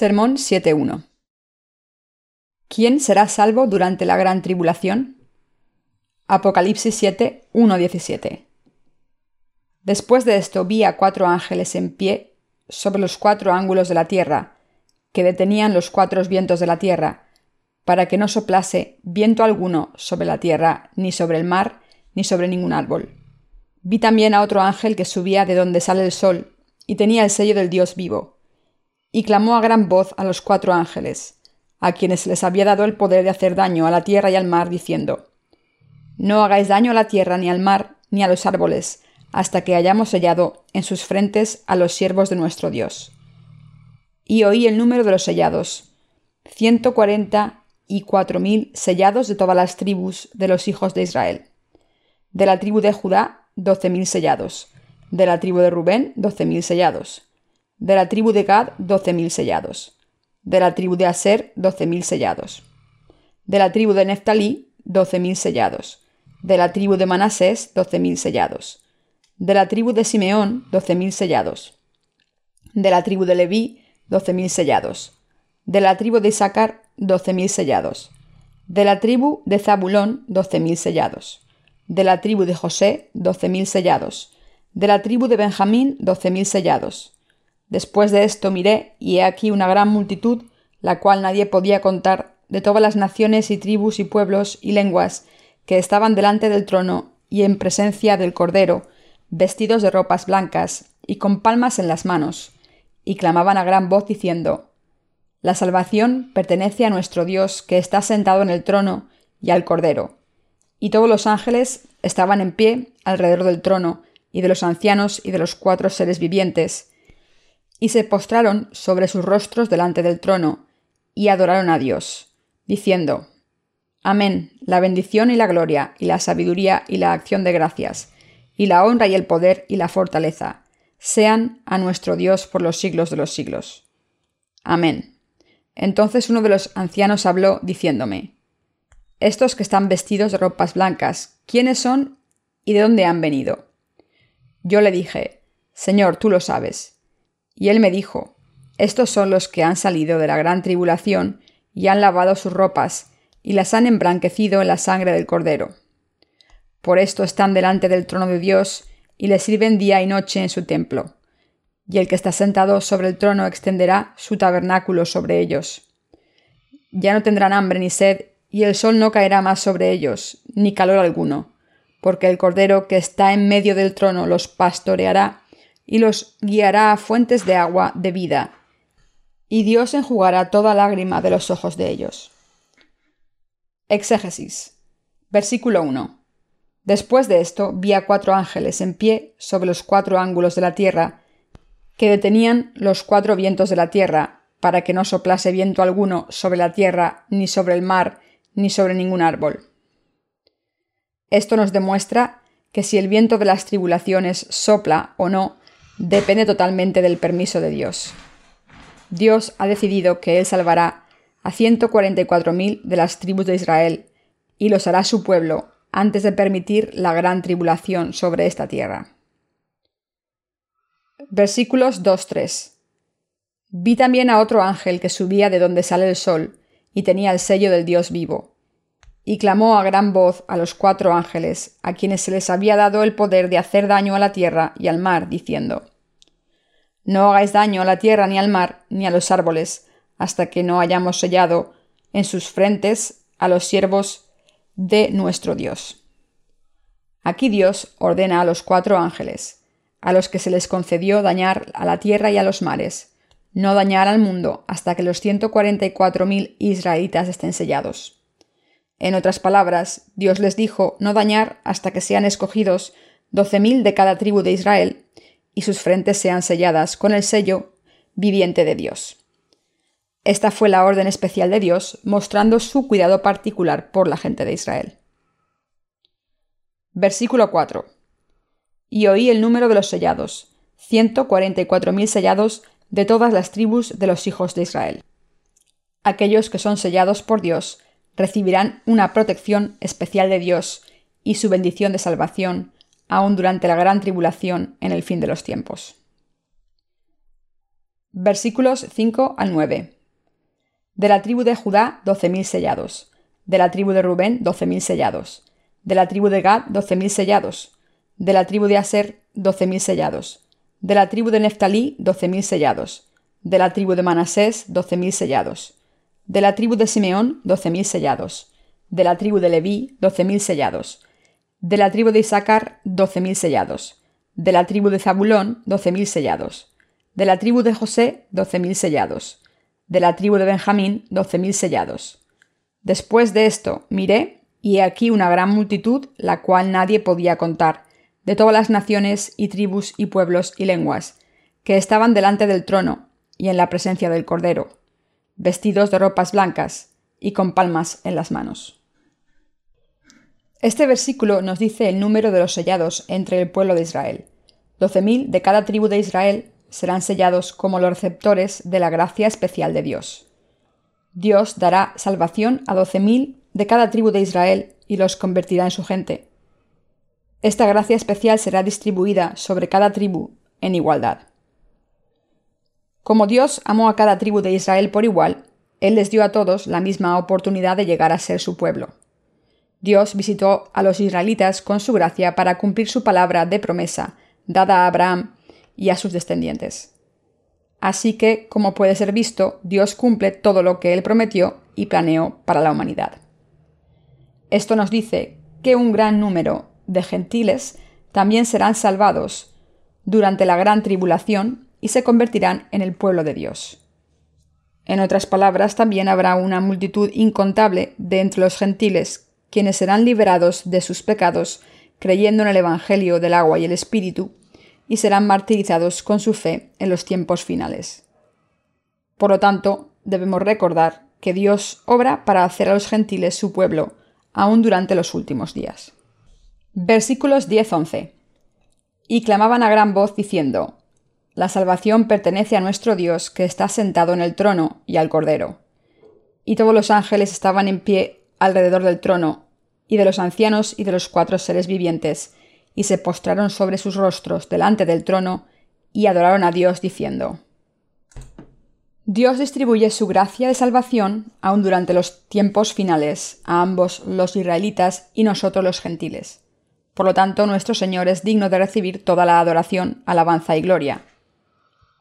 Sermón 7.1 ¿Quién será salvo durante la gran tribulación? Apocalipsis 7, 17 Después de esto vi a cuatro ángeles en pie sobre los cuatro ángulos de la tierra, que detenían los cuatro vientos de la tierra, para que no soplase viento alguno sobre la tierra, ni sobre el mar, ni sobre ningún árbol. Vi también a otro ángel que subía de donde sale el sol, y tenía el sello del Dios vivo y clamó a gran voz a los cuatro ángeles, a quienes les había dado el poder de hacer daño a la tierra y al mar, diciendo, No hagáis daño a la tierra ni al mar ni a los árboles, hasta que hayamos sellado en sus frentes a los siervos de nuestro Dios. Y oí el número de los sellados, ciento cuarenta y cuatro mil sellados de todas las tribus de los hijos de Israel. De la tribu de Judá, doce mil sellados. De la tribu de Rubén, doce mil sellados de la tribu de Gad, doce mil sellados. De la tribu de Aser, doce mil sellados. De la tribu de Neftalí, doce mil sellados. De la tribu de Manasés, doce mil sellados. De la tribu de Simeón, doce mil sellados. De la tribu de Leví, doce mil sellados. De la tribu de Isaacar, doce mil sellados. De la tribu de Zabulón, doce mil sellados. De la tribu de José, doce mil sellados. De la tribu de Benjamín, doce mil sellados Después de esto miré, y he aquí una gran multitud, la cual nadie podía contar, de todas las naciones y tribus y pueblos y lenguas, que estaban delante del trono y en presencia del Cordero, vestidos de ropas blancas y con palmas en las manos, y clamaban a gran voz diciendo, La salvación pertenece a nuestro Dios que está sentado en el trono y al Cordero. Y todos los ángeles estaban en pie alrededor del trono, y de los ancianos y de los cuatro seres vivientes, y se postraron sobre sus rostros delante del trono, y adoraron a Dios, diciendo, Amén, la bendición y la gloria, y la sabiduría y la acción de gracias, y la honra y el poder y la fortaleza, sean a nuestro Dios por los siglos de los siglos. Amén. Entonces uno de los ancianos habló, diciéndome, Estos que están vestidos de ropas blancas, ¿quiénes son y de dónde han venido? Yo le dije, Señor, tú lo sabes. Y él me dijo, Estos son los que han salido de la gran tribulación y han lavado sus ropas, y las han embranquecido en la sangre del Cordero. Por esto están delante del trono de Dios, y le sirven día y noche en su templo. Y el que está sentado sobre el trono extenderá su tabernáculo sobre ellos. Ya no tendrán hambre ni sed, y el sol no caerá más sobre ellos, ni calor alguno, porque el Cordero que está en medio del trono los pastoreará y los guiará a fuentes de agua de vida, y Dios enjugará toda lágrima de los ojos de ellos. Exégesis. Versículo 1. Después de esto vi a cuatro ángeles en pie sobre los cuatro ángulos de la tierra, que detenían los cuatro vientos de la tierra, para que no soplase viento alguno sobre la tierra, ni sobre el mar, ni sobre ningún árbol. Esto nos demuestra que si el viento de las tribulaciones sopla o no, depende totalmente del permiso de Dios. Dios ha decidido que Él salvará a 144.000 de las tribus de Israel y los hará su pueblo antes de permitir la gran tribulación sobre esta tierra. Versículos 2-3 Vi también a otro ángel que subía de donde sale el sol y tenía el sello del Dios vivo, y clamó a gran voz a los cuatro ángeles, a quienes se les había dado el poder de hacer daño a la tierra y al mar, diciendo, No hagáis daño a la tierra ni al mar ni a los árboles, hasta que no hayamos sellado en sus frentes a los siervos de nuestro Dios. Aquí Dios ordena a los cuatro ángeles, a los que se les concedió dañar a la tierra y a los mares, no dañar al mundo hasta que los ciento cuarenta y cuatro mil israelitas estén sellados. En otras palabras, Dios les dijo no dañar hasta que sean escogidos doce mil de cada tribu de Israel y sus frentes sean selladas con el sello viviente de Dios. Esta fue la orden especial de Dios, mostrando su cuidado particular por la gente de Israel. Versículo 4. Y oí el número de los sellados, ciento cuarenta y cuatro mil sellados de todas las tribus de los hijos de Israel. Aquellos que son sellados por Dios recibirán una protección especial de Dios y su bendición de salvación, aún durante la gran tribulación en el fin de los tiempos. Versículos 5 al 9. De la tribu de Judá, 12.000 sellados. De la tribu de Rubén, 12.000 sellados. De la tribu de Gad, 12.000 sellados. De la tribu de Aser, 12.000 sellados. De la tribu de Neftalí, 12.000 sellados. De la tribu de Manasés, 12.000 sellados. De la tribu de Simeón, 12.000 sellados. De la tribu de Leví, 12.000 sellados. De la tribu de Isaacar, 12.000 sellados. De la tribu de Zabulón, 12.000 sellados de la tribu de José, doce mil sellados. De la tribu de Benjamín, doce mil sellados. Después de esto miré, y he aquí una gran multitud, la cual nadie podía contar, de todas las naciones y tribus y pueblos y lenguas, que estaban delante del trono y en la presencia del Cordero, vestidos de ropas blancas y con palmas en las manos. Este versículo nos dice el número de los sellados entre el pueblo de Israel. Doce mil de cada tribu de Israel serán sellados como los receptores de la gracia especial de Dios. Dios dará salvación a doce mil de cada tribu de Israel y los convertirá en su gente. Esta gracia especial será distribuida sobre cada tribu en igualdad. Como Dios amó a cada tribu de Israel por igual, Él les dio a todos la misma oportunidad de llegar a ser su pueblo. Dios visitó a los israelitas con su gracia para cumplir su palabra de promesa, dada a Abraham y a sus descendientes. Así que, como puede ser visto, Dios cumple todo lo que Él prometió y planeó para la humanidad. Esto nos dice que un gran número de gentiles también serán salvados durante la gran tribulación y se convertirán en el pueblo de Dios. En otras palabras, también habrá una multitud incontable de entre los gentiles, quienes serán liberados de sus pecados creyendo en el Evangelio del agua y el Espíritu y serán martirizados con su fe en los tiempos finales. Por lo tanto, debemos recordar que Dios obra para hacer a los gentiles su pueblo, aún durante los últimos días. Versículos 10-11. Y clamaban a gran voz diciendo, La salvación pertenece a nuestro Dios que está sentado en el trono y al Cordero. Y todos los ángeles estaban en pie alrededor del trono, y de los ancianos y de los cuatro seres vivientes, y se postraron sobre sus rostros delante del trono y adoraron a Dios diciendo, Dios distribuye su gracia de salvación aún durante los tiempos finales a ambos los israelitas y nosotros los gentiles. Por lo tanto, nuestro Señor es digno de recibir toda la adoración, alabanza y gloria.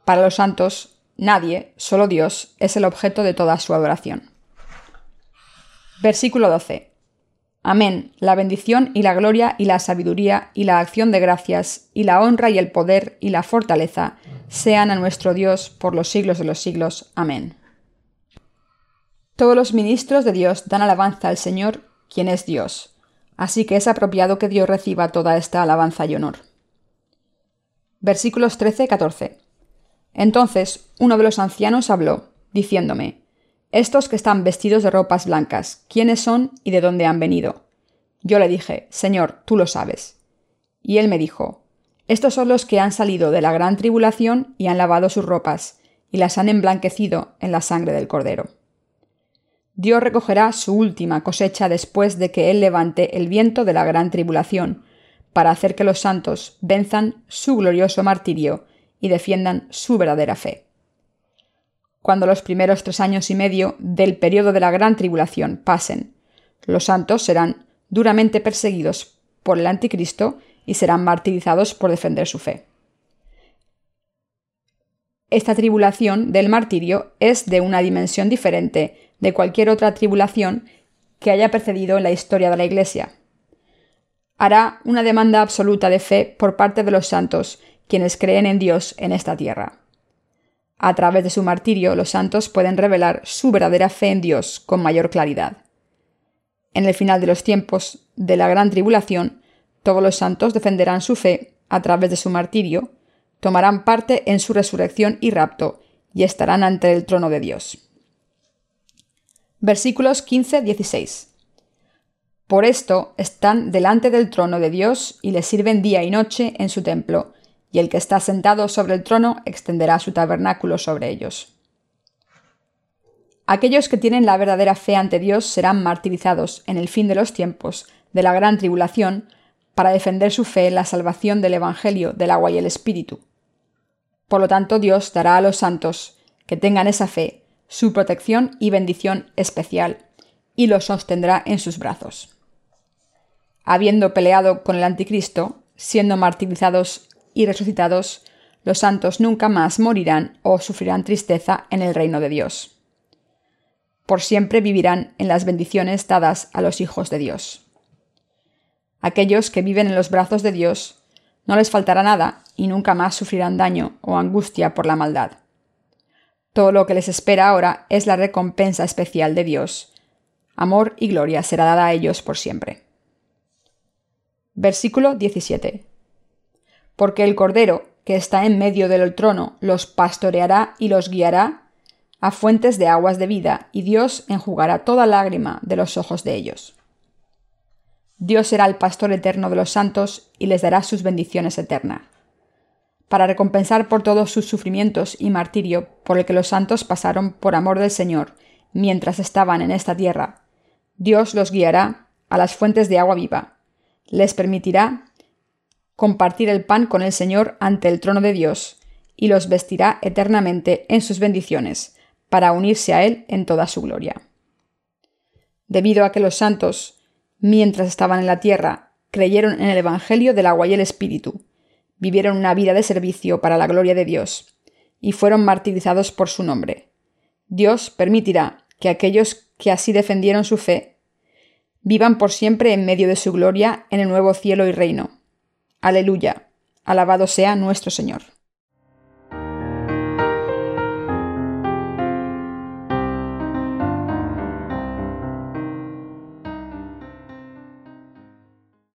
Para los santos, nadie, solo Dios, es el objeto de toda su adoración. Versículo 12. Amén. La bendición y la gloria y la sabiduría y la acción de gracias y la honra y el poder y la fortaleza sean a nuestro Dios por los siglos de los siglos. Amén. Todos los ministros de Dios dan alabanza al Señor, quien es Dios. Así que es apropiado que Dios reciba toda esta alabanza y honor. Versículos 13-14. Entonces uno de los ancianos habló, diciéndome, estos que están vestidos de ropas blancas, ¿quiénes son y de dónde han venido? Yo le dije, Señor, tú lo sabes. Y él me dijo, Estos son los que han salido de la gran tribulación y han lavado sus ropas, y las han emblanquecido en la sangre del Cordero. Dios recogerá su última cosecha después de que Él levante el viento de la gran tribulación, para hacer que los santos venzan su glorioso martirio y defiendan su verdadera fe cuando los primeros tres años y medio del periodo de la gran tribulación pasen. Los santos serán duramente perseguidos por el anticristo y serán martirizados por defender su fe. Esta tribulación del martirio es de una dimensión diferente de cualquier otra tribulación que haya precedido en la historia de la Iglesia. Hará una demanda absoluta de fe por parte de los santos, quienes creen en Dios en esta tierra. A través de su martirio, los santos pueden revelar su verdadera fe en Dios con mayor claridad. En el final de los tiempos de la gran tribulación, todos los santos defenderán su fe a través de su martirio, tomarán parte en su resurrección y rapto, y estarán ante el trono de Dios. Versículos 15-16. Por esto están delante del trono de Dios y le sirven día y noche en su templo, y el que está sentado sobre el trono extenderá su tabernáculo sobre ellos. Aquellos que tienen la verdadera fe ante Dios serán martirizados en el fin de los tiempos de la gran tribulación para defender su fe en la salvación del Evangelio del agua y el Espíritu. Por lo tanto, Dios dará a los santos que tengan esa fe su protección y bendición especial, y los sostendrá en sus brazos. Habiendo peleado con el anticristo, siendo martirizados y resucitados, los santos nunca más morirán o sufrirán tristeza en el reino de Dios. Por siempre vivirán en las bendiciones dadas a los hijos de Dios. Aquellos que viven en los brazos de Dios no les faltará nada y nunca más sufrirán daño o angustia por la maldad. Todo lo que les espera ahora es la recompensa especial de Dios. Amor y gloria será dada a ellos por siempre. Versículo 17. Porque el Cordero, que está en medio del trono, los pastoreará y los guiará a fuentes de aguas de vida, y Dios enjugará toda lágrima de los ojos de ellos. Dios será el pastor eterno de los santos y les dará sus bendiciones eternas para recompensar por todos sus sufrimientos y martirio por el que los santos pasaron por amor del Señor mientras estaban en esta tierra. Dios los guiará a las fuentes de agua viva. Les permitirá compartir el pan con el Señor ante el trono de Dios, y los vestirá eternamente en sus bendiciones, para unirse a Él en toda su gloria. Debido a que los santos, mientras estaban en la tierra, creyeron en el Evangelio del agua y el Espíritu, vivieron una vida de servicio para la gloria de Dios, y fueron martirizados por su nombre. Dios permitirá que aquellos que así defendieron su fe vivan por siempre en medio de su gloria en el nuevo cielo y reino. Aleluya. Alabado sea nuestro Señor.